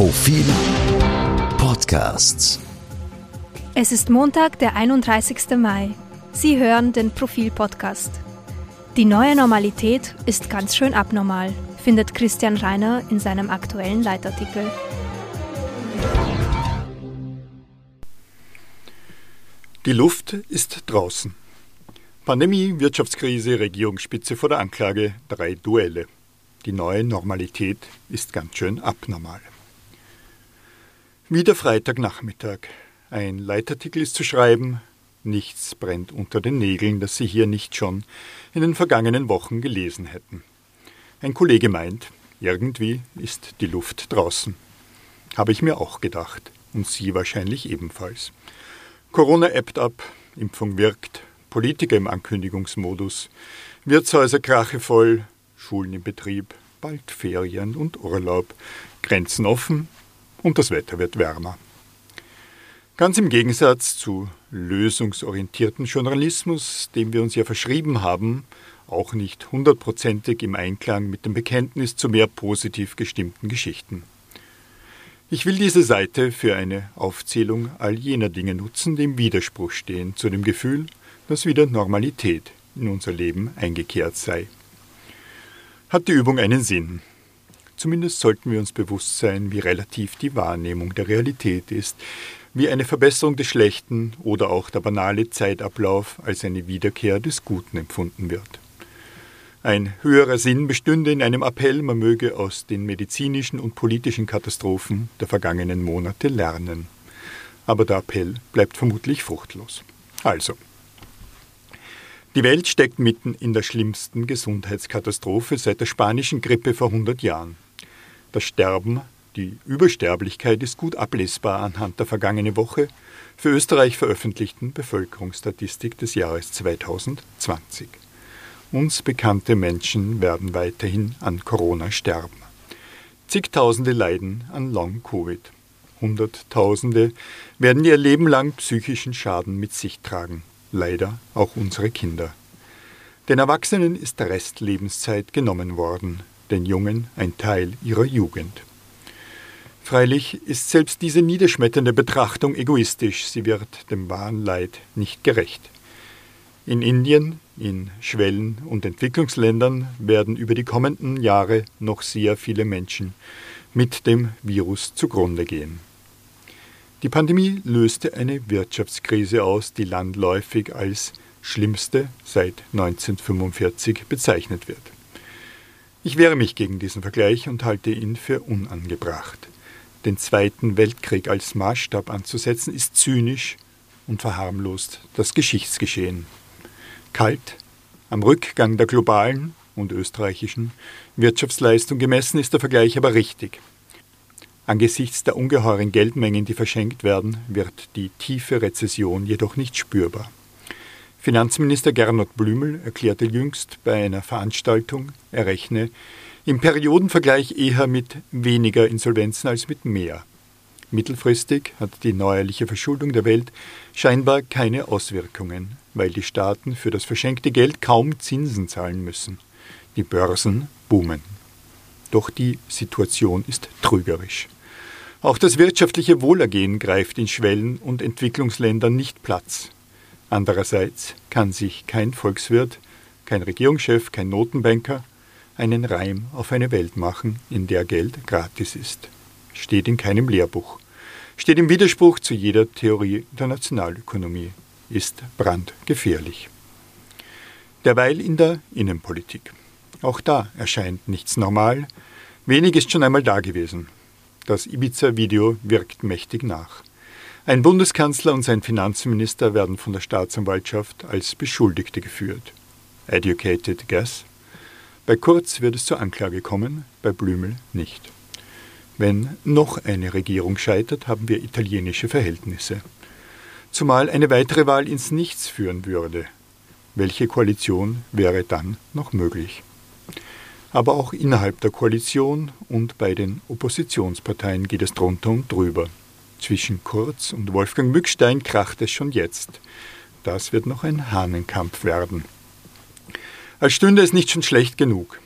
Profil Podcasts. Es ist Montag, der 31. Mai. Sie hören den Profil Podcast. Die neue Normalität ist ganz schön abnormal, findet Christian Reiner in seinem aktuellen Leitartikel. Die Luft ist draußen. Pandemie, Wirtschaftskrise, Regierungsspitze vor der Anklage, drei Duelle. Die neue Normalität ist ganz schön abnormal. Wieder Freitagnachmittag. Ein Leitartikel ist zu schreiben. Nichts brennt unter den Nägeln, das Sie hier nicht schon in den vergangenen Wochen gelesen hätten. Ein Kollege meint, irgendwie ist die Luft draußen. Habe ich mir auch gedacht. Und Sie wahrscheinlich ebenfalls. Corona ebbt ab, Impfung wirkt, Politiker im Ankündigungsmodus, Wirtshäuser krachevoll, Schulen in Betrieb, bald Ferien und Urlaub, Grenzen offen und das Wetter wird wärmer. Ganz im Gegensatz zu lösungsorientierten Journalismus, dem wir uns ja verschrieben haben, auch nicht hundertprozentig im Einklang mit dem Bekenntnis zu mehr positiv gestimmten Geschichten. Ich will diese Seite für eine Aufzählung all jener Dinge nutzen, die im Widerspruch stehen zu dem Gefühl, dass wieder Normalität in unser Leben eingekehrt sei hat die Übung einen Sinn. Zumindest sollten wir uns bewusst sein, wie relativ die Wahrnehmung der Realität ist, wie eine Verbesserung des Schlechten oder auch der banale Zeitablauf als eine Wiederkehr des Guten empfunden wird. Ein höherer Sinn bestünde in einem Appell, man möge aus den medizinischen und politischen Katastrophen der vergangenen Monate lernen. Aber der Appell bleibt vermutlich fruchtlos. Also, die Welt steckt mitten in der schlimmsten Gesundheitskatastrophe seit der spanischen Grippe vor 100 Jahren. Das Sterben, die Übersterblichkeit ist gut ablesbar anhand der vergangene Woche für Österreich veröffentlichten Bevölkerungsstatistik des Jahres 2020. Uns bekannte Menschen werden weiterhin an Corona sterben. Zigtausende leiden an Long-Covid. Hunderttausende werden ihr Leben lang psychischen Schaden mit sich tragen leider auch unsere Kinder. Den Erwachsenen ist der Rest Lebenszeit genommen worden, den Jungen ein Teil ihrer Jugend. Freilich ist selbst diese niederschmetternde Betrachtung egoistisch, sie wird dem wahren Leid nicht gerecht. In Indien, in Schwellen- und Entwicklungsländern werden über die kommenden Jahre noch sehr viele Menschen mit dem Virus zugrunde gehen. Die Pandemie löste eine Wirtschaftskrise aus, die landläufig als schlimmste seit 1945 bezeichnet wird. Ich wehre mich gegen diesen Vergleich und halte ihn für unangebracht. Den Zweiten Weltkrieg als Maßstab anzusetzen, ist zynisch und verharmlost das Geschichtsgeschehen. Kalt, am Rückgang der globalen und österreichischen Wirtschaftsleistung gemessen ist der Vergleich aber richtig. Angesichts der ungeheuren Geldmengen, die verschenkt werden, wird die tiefe Rezession jedoch nicht spürbar. Finanzminister Gernot Blümel erklärte jüngst bei einer Veranstaltung, er rechne im Periodenvergleich eher mit weniger Insolvenzen als mit mehr. Mittelfristig hat die neuerliche Verschuldung der Welt scheinbar keine Auswirkungen, weil die Staaten für das verschenkte Geld kaum Zinsen zahlen müssen. Die Börsen boomen. Doch die Situation ist trügerisch. Auch das wirtschaftliche Wohlergehen greift in Schwellen- und Entwicklungsländern nicht Platz. Andererseits kann sich kein Volkswirt, kein Regierungschef, kein Notenbanker einen Reim auf eine Welt machen, in der Geld gratis ist. Steht in keinem Lehrbuch. Steht im Widerspruch zu jeder Theorie der Nationalökonomie. Ist brandgefährlich. Derweil in der Innenpolitik. Auch da erscheint nichts normal. Wenig ist schon einmal da gewesen. Das Ibiza-Video wirkt mächtig nach. Ein Bundeskanzler und sein Finanzminister werden von der Staatsanwaltschaft als Beschuldigte geführt. Educated guess? Bei Kurz wird es zur Anklage kommen, bei Blümel nicht. Wenn noch eine Regierung scheitert, haben wir italienische Verhältnisse. Zumal eine weitere Wahl ins Nichts führen würde. Welche Koalition wäre dann noch möglich? Aber auch innerhalb der Koalition und bei den Oppositionsparteien geht es drunter und drüber. Zwischen Kurz und Wolfgang Mückstein kracht es schon jetzt. Das wird noch ein Hahnenkampf werden. Als stünde es nicht schon schlecht genug.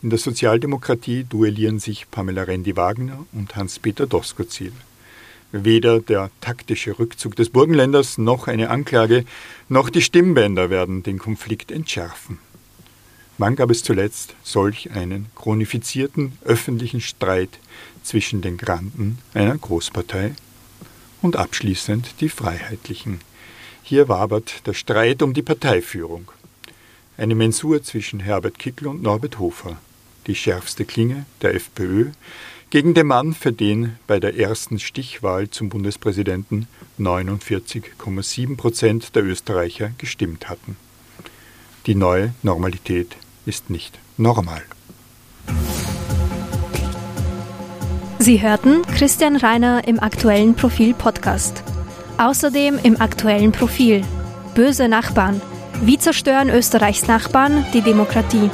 In der Sozialdemokratie duellieren sich Pamela Rendi-Wagner und Hans-Peter Doskozil. Weder der taktische Rückzug des Burgenländers noch eine Anklage noch die Stimmbänder werden den Konflikt entschärfen. Wann gab es zuletzt solch einen chronifizierten öffentlichen Streit zwischen den Granden einer Großpartei? Und abschließend die Freiheitlichen. Hier wabert der Streit um die Parteiführung. Eine Mensur zwischen Herbert Kickl und Norbert Hofer. Die schärfste Klinge der FPÖ gegen den Mann, für den bei der ersten Stichwahl zum Bundespräsidenten 49,7 Prozent der Österreicher gestimmt hatten. Die neue Normalität ist nicht normal. Sie hörten Christian Reiner im aktuellen Profil Podcast. Außerdem im aktuellen Profil Böse Nachbarn. Wie zerstören Österreichs Nachbarn die Demokratie?